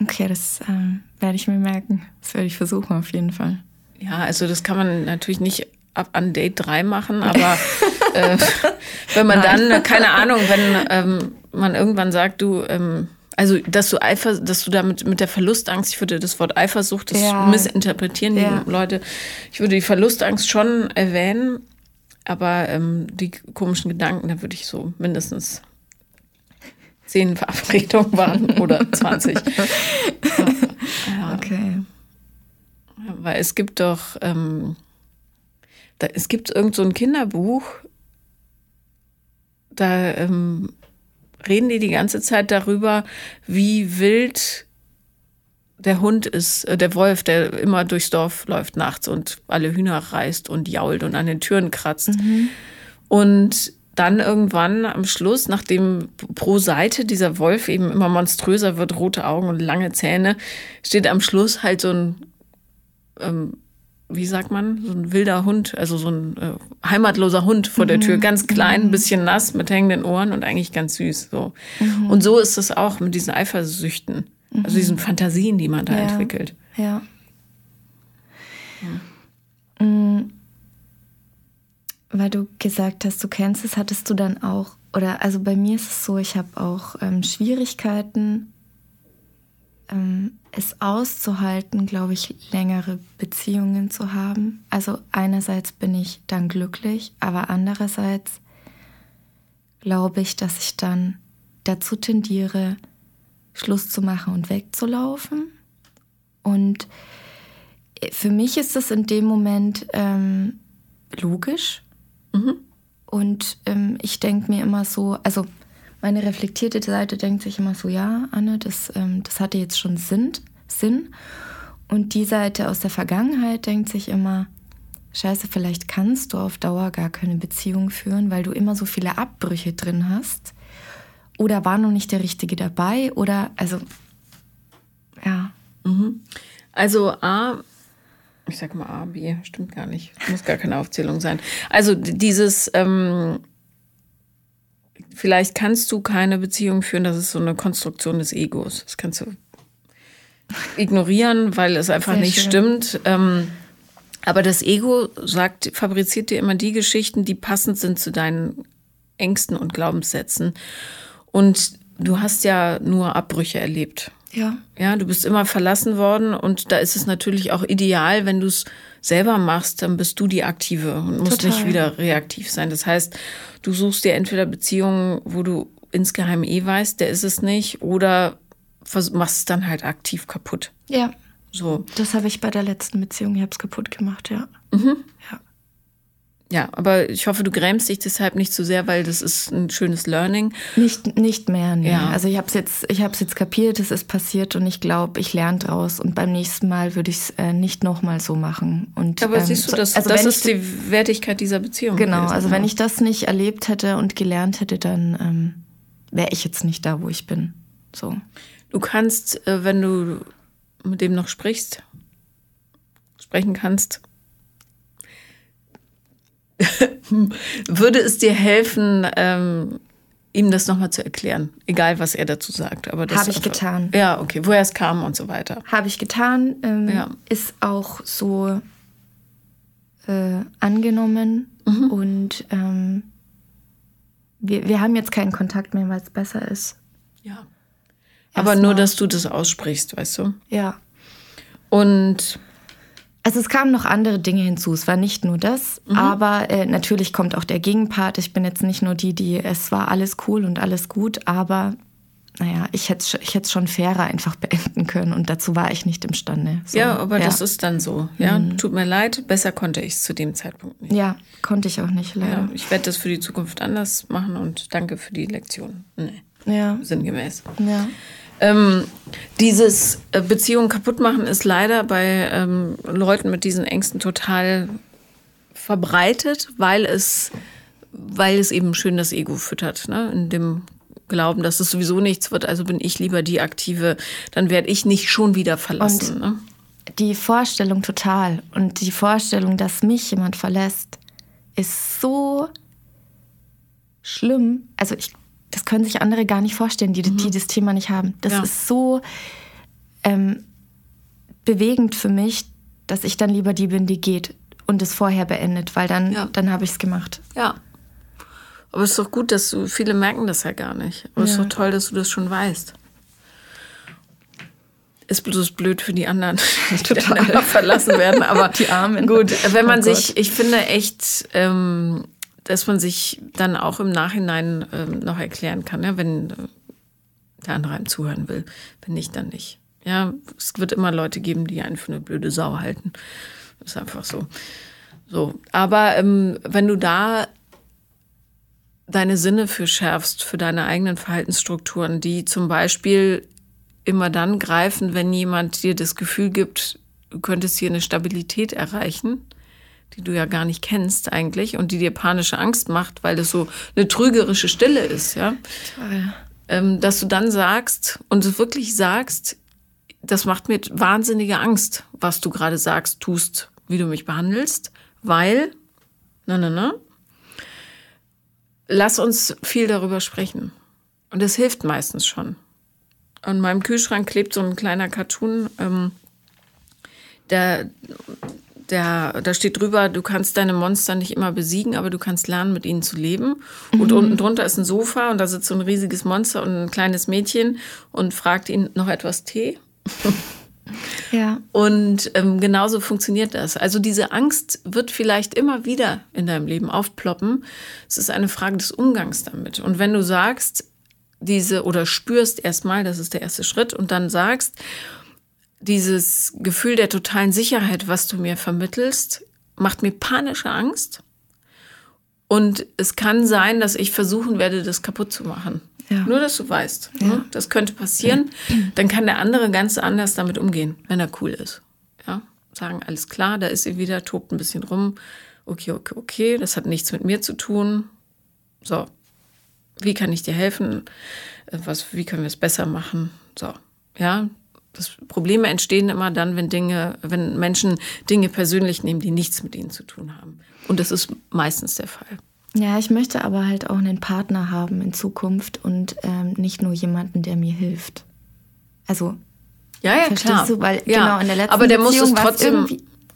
Okay, das ähm, werde ich mir merken. Das werde ich versuchen, auf jeden Fall. Ja, also das kann man natürlich nicht ab an Date 3 machen, aber äh, wenn man Nein. dann, keine Ahnung, wenn ähm, man irgendwann sagt, du, ähm, also dass du Eifer, dass du damit mit der Verlustangst, ich würde das Wort Eifersucht, das ja. missinterpretieren die ja. Leute. Ich würde die Verlustangst schon erwähnen, aber ähm, die komischen Gedanken, da würde ich so mindestens zehn Verabredungen warten oder 20. ja. Okay. Weil es gibt doch, ähm, da, es gibt irgend so ein Kinderbuch, da ähm, reden die die ganze Zeit darüber, wie wild der Hund ist, äh, der Wolf, der immer durchs Dorf läuft nachts und alle Hühner reißt und jault und an den Türen kratzt. Mhm. Und dann irgendwann am Schluss, nachdem pro Seite dieser Wolf eben immer monströser wird, rote Augen und lange Zähne, steht am Schluss halt so ein, ähm, wie sagt man, so ein wilder Hund, also so ein äh, heimatloser Hund vor der Tür, mhm. ganz klein, ein mhm. bisschen nass, mit hängenden Ohren und eigentlich ganz süß. So. Mhm. Und so ist es auch mit diesen Eifersüchten, also mhm. diesen Fantasien, die man da ja. entwickelt. Ja. ja. Mhm weil du gesagt hast, du kennst es, hattest du dann auch, oder also bei mir ist es so, ich habe auch ähm, Schwierigkeiten, ähm, es auszuhalten, glaube ich, längere Beziehungen zu haben. Also einerseits bin ich dann glücklich, aber andererseits glaube ich, dass ich dann dazu tendiere, Schluss zu machen und wegzulaufen. Und für mich ist das in dem Moment ähm, logisch, Mhm. Und ähm, ich denke mir immer so, also meine reflektierte Seite denkt sich immer so, ja, Anne, das, ähm, das hatte jetzt schon Sinn, Sinn. Und die Seite aus der Vergangenheit denkt sich immer, scheiße, vielleicht kannst du auf Dauer gar keine Beziehung führen, weil du immer so viele Abbrüche drin hast. Oder war noch nicht der Richtige dabei? Oder, also, ja. Mhm. Also, A, ich sag mal A, B, stimmt gar nicht. Muss gar keine Aufzählung sein. Also dieses, ähm, vielleicht kannst du keine Beziehung führen, das ist so eine Konstruktion des Egos. Das kannst du ignorieren, weil es einfach Sehr nicht schön. stimmt. Ähm, aber das Ego sagt, fabriziert dir immer die Geschichten, die passend sind zu deinen Ängsten und Glaubenssätzen. Und du hast ja nur Abbrüche erlebt. Ja. Ja, du bist immer verlassen worden und da ist es natürlich auch ideal, wenn du es selber machst, dann bist du die Aktive und musst Total. nicht wieder reaktiv sein. Das heißt, du suchst dir entweder Beziehungen, wo du insgeheim eh weißt, der ist es nicht, oder machst es dann halt aktiv kaputt. Ja. So. Das habe ich bei der letzten Beziehung, ich habe es kaputt gemacht, ja. Mhm. Ja. Ja, aber ich hoffe, du grämst dich deshalb nicht zu so sehr, weil das ist ein schönes Learning. Nicht, nicht mehr, nee. Ja. Also ich habe es jetzt, ich jetzt kapiert, es ist passiert und ich glaube, ich lerne draus und beim nächsten Mal würde ich es äh, nicht nochmal so machen. Und, aber ähm, siehst du, das, also das ist die Wertigkeit dieser Beziehung. Genau, also wenn ich das nicht erlebt hätte und gelernt hätte, dann ähm, wäre ich jetzt nicht da, wo ich bin. So. Du kannst, äh, wenn du mit dem noch sprichst, sprechen kannst, würde es dir helfen, ähm, ihm das nochmal zu erklären, egal was er dazu sagt. Aber habe ich getan. Ja, okay, woher es kam und so weiter. Habe ich getan. Ähm, ja. Ist auch so äh, angenommen mhm. und ähm, wir, wir haben jetzt keinen Kontakt mehr, weil es besser ist. Ja. Aber nur, dass du das aussprichst, weißt du? Ja. Und also es kamen noch andere Dinge hinzu. Es war nicht nur das, mhm. aber äh, natürlich kommt auch der Gegenpart. Ich bin jetzt nicht nur die, die es war alles cool und alles gut, aber naja, ich hätte ich es schon fairer einfach beenden können und dazu war ich nicht imstande. So, ja, aber ja. das ist dann so. Ja, mhm. tut mir leid, besser konnte ich es zu dem Zeitpunkt nicht. Ja, konnte ich auch nicht, leider. Ja, ich werde das für die Zukunft anders machen und danke für die Lektion. Nee. Ja. Sinngemäß. Ja. Ähm, dieses äh, Beziehung kaputt machen ist leider bei ähm, Leuten mit diesen Ängsten total verbreitet, weil es, weil es eben schön das Ego füttert, ne? in dem Glauben, dass es sowieso nichts wird, also bin ich lieber die Aktive, dann werde ich nicht schon wieder verlassen. Ne? Die Vorstellung total und die Vorstellung, dass mich jemand verlässt, ist so schlimm. Also ich das können sich andere gar nicht vorstellen, die, mhm. die das Thema nicht haben. Das ja. ist so ähm, bewegend für mich, dass ich dann lieber die bin, die geht und es vorher beendet, weil dann, ja. dann habe ich es gemacht. Ja. Aber es ist doch gut, dass du, viele merken das ja gar nicht. Aber es ist doch toll, dass du das schon weißt. Ist bloß blöd für die anderen, die Total. dann verlassen werden. Aber die Armen. Gut, wenn man oh sich, ich finde echt, ähm, dass man sich dann auch im Nachhinein ähm, noch erklären kann, ja, wenn äh, der andere einem zuhören will. Wenn nicht, dann nicht. Ja, es wird immer Leute geben, die einen für eine blöde Sau halten. Das ist einfach so. So, aber ähm, wenn du da deine Sinne für schärfst, für deine eigenen Verhaltensstrukturen, die zum Beispiel immer dann greifen, wenn jemand dir das Gefühl gibt, du könntest hier eine Stabilität erreichen, die du ja gar nicht kennst eigentlich und die dir panische Angst macht, weil das so eine trügerische Stille ist, ja. Toll. Ähm, dass du dann sagst und wirklich sagst, das macht mir wahnsinnige Angst, was du gerade sagst, tust, wie du mich behandelst, weil, na, na, na, lass uns viel darüber sprechen. Und das hilft meistens schon. An meinem Kühlschrank klebt so ein kleiner Cartoon, ähm, der der, da steht drüber, du kannst deine Monster nicht immer besiegen, aber du kannst lernen, mit ihnen zu leben. Und mhm. unten drunter ist ein Sofa und da sitzt so ein riesiges Monster und ein kleines Mädchen und fragt ihn noch etwas Tee. ja. Und ähm, genauso funktioniert das. Also diese Angst wird vielleicht immer wieder in deinem Leben aufploppen. Es ist eine Frage des Umgangs damit. Und wenn du sagst, diese oder spürst erstmal, das ist der erste Schritt, und dann sagst, dieses Gefühl der totalen Sicherheit, was du mir vermittelst, macht mir panische Angst. Und es kann sein, dass ich versuchen werde, das kaputt zu machen. Ja. Nur, dass du weißt, ja. ne? das könnte passieren. Dann kann der andere ganz anders damit umgehen, wenn er cool ist. Ja? Sagen, alles klar, da ist sie wieder, tobt ein bisschen rum. Okay, okay, okay, das hat nichts mit mir zu tun. So, wie kann ich dir helfen? Äh, was, wie können wir es besser machen? So, ja, das Probleme entstehen immer dann, wenn Dinge, wenn Menschen Dinge persönlich nehmen, die nichts mit ihnen zu tun haben. Und das ist meistens der Fall. Ja, ich möchte aber halt auch einen Partner haben in Zukunft und ähm, nicht nur jemanden, der mir hilft. Also ja, ja, verstehst klar. du, weil ja, genau in der letzten aber der Beziehung muss es trotzdem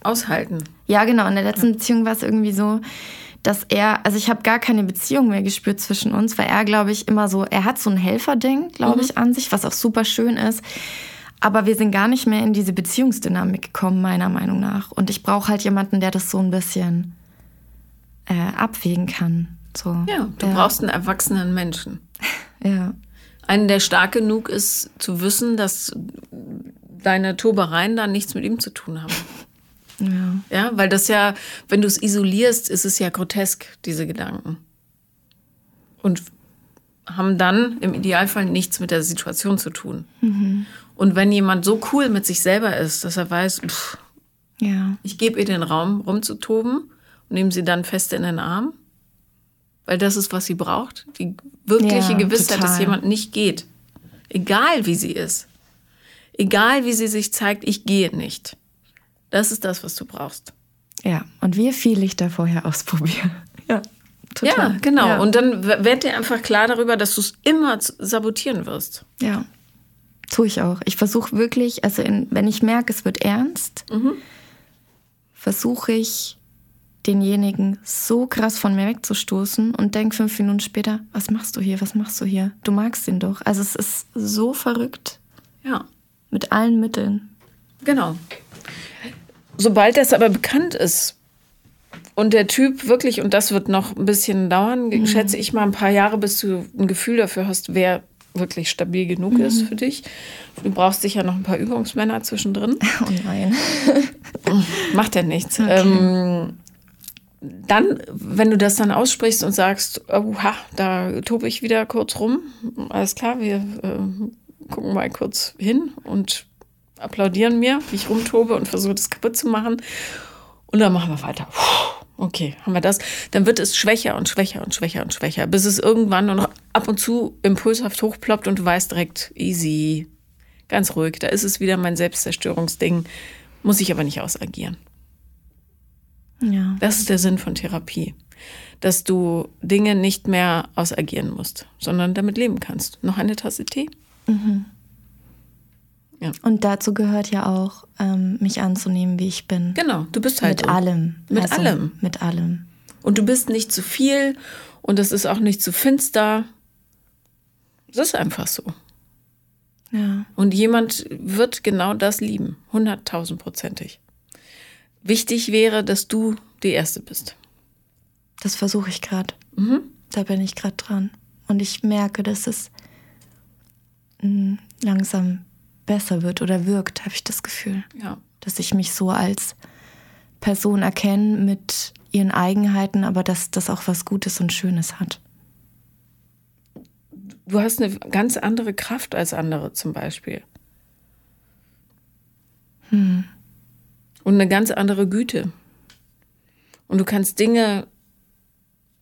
aushalten. Ja, genau. In der letzten Beziehung war es irgendwie so, dass er, also ich habe gar keine Beziehung mehr gespürt zwischen uns, weil er, glaube ich, immer so, er hat so ein Helferding, glaube mhm. ich, an sich, was auch super schön ist. Aber wir sind gar nicht mehr in diese Beziehungsdynamik gekommen, meiner Meinung nach. Und ich brauche halt jemanden, der das so ein bisschen äh, abwägen kann. So. Ja, du ja. brauchst einen erwachsenen Menschen. ja. Einen, der stark genug ist, zu wissen, dass deine Tobereien da nichts mit ihm zu tun haben. Ja. Ja, weil das ja, wenn du es isolierst, ist es ja grotesk, diese Gedanken. Und haben dann im Idealfall nichts mit der Situation zu tun. Mhm. Und wenn jemand so cool mit sich selber ist, dass er weiß, pff, ja. ich gebe ihr den Raum, rumzutoben und nehme sie dann fest in den Arm, weil das ist, was sie braucht. Die wirkliche ja, Gewissheit, total. dass jemand nicht geht. Egal wie sie ist. Egal wie sie sich zeigt, ich gehe nicht. Das ist das, was du brauchst. Ja, und wie viel ich da vorher ausprobiere. Ja, total. Ja, genau. Ja. Und dann werd dir einfach klar darüber, dass du es immer sabotieren wirst. Ja. Tue ich auch. Ich versuche wirklich, also in, wenn ich merke, es wird ernst, mhm. versuche ich denjenigen so krass von mir wegzustoßen und denke fünf Minuten später, was machst du hier, was machst du hier? Du magst ihn doch. Also es ist so verrückt. Ja. Mit allen Mitteln. Genau. Sobald das aber bekannt ist und der Typ wirklich, und das wird noch ein bisschen dauern, mhm. schätze ich mal ein paar Jahre, bis du ein Gefühl dafür hast, wer wirklich stabil genug ist für dich. Du brauchst sicher noch ein paar Übungsmänner zwischendrin. Oh nein. Macht ja nichts. Ähm, dann, wenn du das dann aussprichst und sagst, oha, da tobe ich wieder kurz rum, alles klar, wir äh, gucken mal kurz hin und applaudieren mir, wie ich rumtobe und versuche das kaputt zu machen. Und dann machen wir weiter. Puh, Okay, haben wir das. Dann wird es schwächer und schwächer und schwächer und schwächer, bis es irgendwann nur noch ab und zu impulshaft hochploppt und du weißt direkt, easy, ganz ruhig, da ist es wieder mein Selbstzerstörungsding, muss ich aber nicht ausagieren. Ja. Das ist der Sinn von Therapie. Dass du Dinge nicht mehr ausagieren musst, sondern damit leben kannst. Noch eine Tasse Tee? Und dazu gehört ja auch, ähm, mich anzunehmen, wie ich bin. Genau, du bist halt Mit so. allem. Mit allem. Mit allem. Und du bist nicht zu viel und es ist auch nicht zu finster. Es ist einfach so. Ja. Und jemand wird genau das lieben. Hunderttausendprozentig. Wichtig wäre, dass du die Erste bist. Das versuche ich gerade. Mhm. Da bin ich gerade dran. Und ich merke, dass es mm, langsam besser wird oder wirkt, habe ich das Gefühl. Ja. Dass ich mich so als Person erkenne mit ihren Eigenheiten, aber dass das auch was Gutes und Schönes hat. Du hast eine ganz andere Kraft als andere zum Beispiel. Und eine ganz andere Güte. Und du kannst Dinge,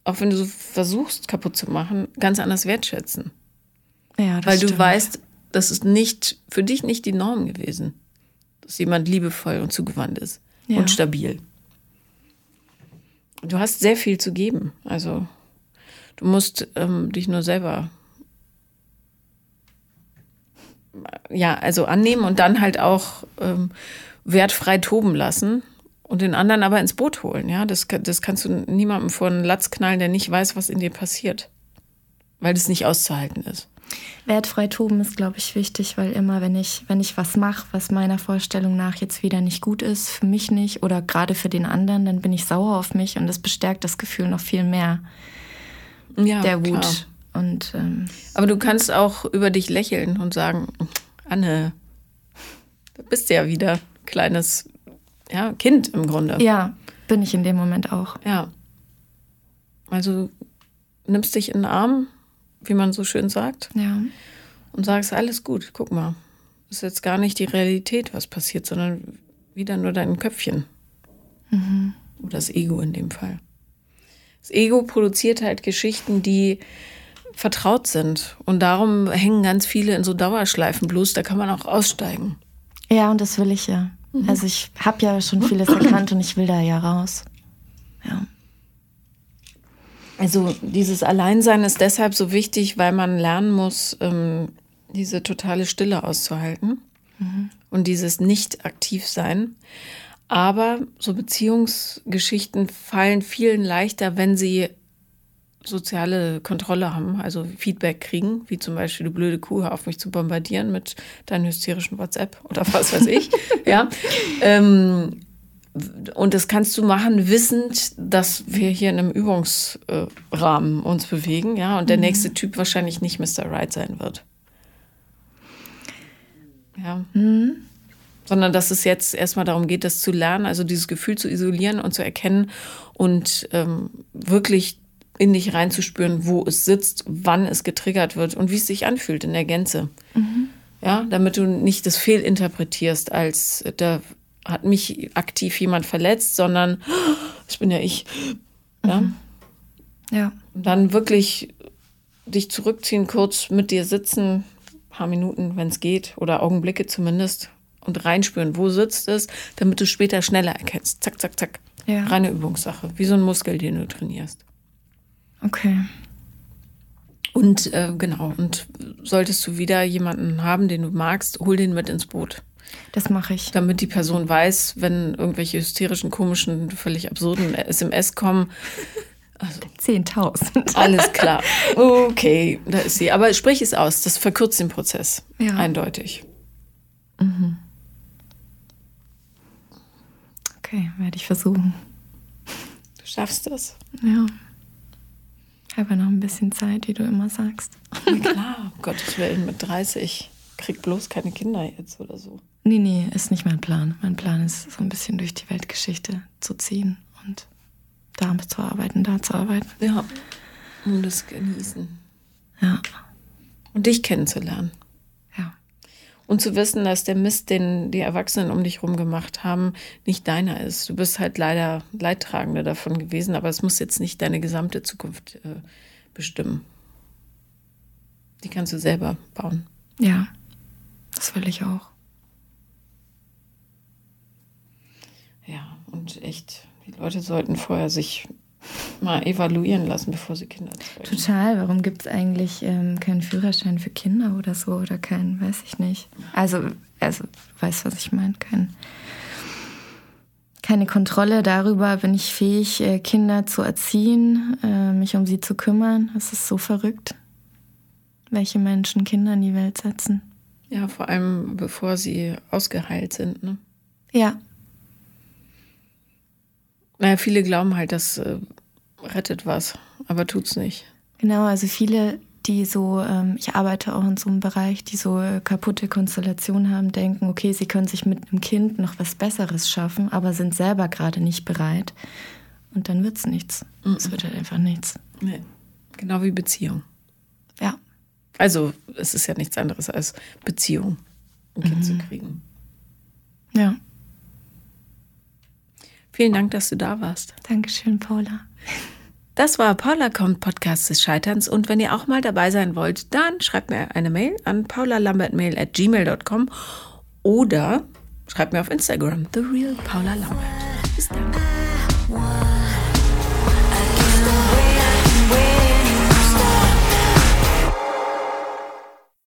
auch wenn du so versuchst kaputt zu machen, ganz anders wertschätzen. Ja, das Weil du stimmt. weißt, das ist nicht für dich nicht die Norm gewesen, dass jemand liebevoll und zugewandt ist Ja. und stabil. Du hast sehr viel zu geben. Also du musst ähm, dich nur selber ja also annehmen und dann halt auch ähm, wertfrei toben lassen und den anderen aber ins Boot holen. Ja, das, das kannst du niemandem vor einen Latz knallen, der nicht weiß, was in dir passiert, weil das nicht auszuhalten ist. Wertfrei toben ist, glaube ich, wichtig, weil immer, wenn ich, wenn ich was mache, was meiner Vorstellung nach jetzt wieder nicht gut ist, für mich nicht oder gerade für den anderen, dann bin ich sauer auf mich und das bestärkt das Gefühl noch viel mehr Ja, der Wut. klar. Und ähm, Aber du kannst auch über dich lächeln und sagen, Anne, da bist du ja wieder kleines ja, Kind im Grunde. ja, bin ich in dem Moment auch. Ja. Also nimmst dich in den Arm, wie man so schön sagt, Ja. und sagst, alles gut, guck mal. Das ist jetzt gar nicht die Realität, was passiert, sondern wieder nur dein Köpfchen. Oder das Ego in dem Fall. Das Ego produziert halt Geschichten, die vertraut sind. Und darum hängen ganz viele in so Dauerschleifen bloß, da kann man auch aussteigen. Ja, und das will ich ja. Also ich habe ja schon vieles erkannt und ich will da ja raus. Ja. Also dieses Alleinsein ist deshalb so wichtig, weil man lernen muss, ähm, diese totale Stille auszuhalten und dieses Nicht-Aktiv-Sein. Aber so Beziehungsgeschichten fallen vielen leichter, wenn sie soziale Kontrolle haben, also Feedback kriegen, wie zum Beispiel, du blöde Kuh, hör auf mich zu bombardieren mit deinen hysterischen WhatsApp oder was weiß ich. ja. Ähm, und das kannst du machen, wissend, dass wir hier in einem Übungsrahmen uns bewegen, ja, und der nächste Typ wahrscheinlich nicht Mr. Right sein wird. Ja. Sondern dass es jetzt erstmal darum geht, das zu lernen, also dieses Gefühl zu isolieren und zu erkennen und ähm, wirklich in dich reinzuspüren, wo es sitzt, wann es getriggert wird und wie es sich anfühlt in der Gänze. Ja, damit du nicht das fehlinterpretierst, als da hat mich aktiv jemand verletzt, sondern das bin ja ich. Ja? Ja. Und dann wirklich dich zurückziehen, kurz mit dir sitzen, paar Minuten, wenn es geht, oder Augenblicke zumindest, und reinspüren, wo sitzt es, damit du später schneller erkennst. Zack, zack, zack. Ja. Reine Übungssache, wie so ein Muskel, den du trainierst. Okay. Und äh, genau, und solltest du wieder jemanden haben, den du magst, hol den mit ins Boot. Das mache ich. Damit die Person weiß, wenn irgendwelche hysterischen, komischen, völlig absurden SMS kommen, 10.000. alles klar. Okay, da ist sie. Aber sprich es aus, das verkürzt den Prozess. Ja. Eindeutig. Okay, werde ich versuchen. Du schaffst das. Ja. Habe noch ein bisschen Zeit, wie du immer sagst. Na klar, um Gottes Willen, mit 30. Krieg bloß keine Kinder jetzt oder so. Nee, nee, ist nicht mein Plan. Mein Plan ist, so ein bisschen durch die Weltgeschichte zu ziehen und da zu arbeiten, da zu arbeiten. Ja, und das genießen. Ja, Und dich kennenzulernen. ja. Und zu wissen, dass der Mist, den die Erwachsenen um dich rum gemacht haben, nicht deiner ist. Du bist halt leider Leidtragende davon gewesen, aber es muss jetzt nicht deine gesamte Zukunft äh, bestimmen. Die kannst du selber bauen. Ja, das will ich auch. Ja, und echt, die Leute sollten vorher sich mal evaluieren lassen, bevor sie Kinder zeugen. Total. Warum gibt es eigentlich ähm, keinen Führerschein für Kinder oder so? Oder keinen, weiß ich nicht. Also, also weißt was ich meine? Kein, keine Kontrolle darüber, bin ich fähig, äh, Kinder zu erziehen, äh, mich um sie zu kümmern. Das ist so verrückt, welche Menschen Kinder in die Welt setzen. Ja, vor allem bevor sie ausgeheilt sind. Ne? Ja, Naja, viele glauben halt, das äh, rettet was, aber tut's nicht. Genau, also viele, die so, ähm, ich arbeite auch in so einem Bereich, die so äh, kaputte Konstellationen haben, denken, okay, sie können sich mit einem Kind noch was Besseres schaffen, aber sind selber gerade nicht bereit. Und dann wird's nichts. Es wird halt einfach nichts. Nee. Genau wie Beziehung. Ja, Also, es ist ja nichts anderes als Beziehung, ein Kind zu kriegen. ja. Vielen Dank, dass du da warst. Dankeschön, Paula. Das war Paula kommt Podcast des Scheiterns und wenn ihr auch mal dabei sein wollt, dann schreibt mir eine Mail an paulalambertmail at gmail.com oder schreibt mir auf Instagram, The Real Paula Lambert. Bis dann.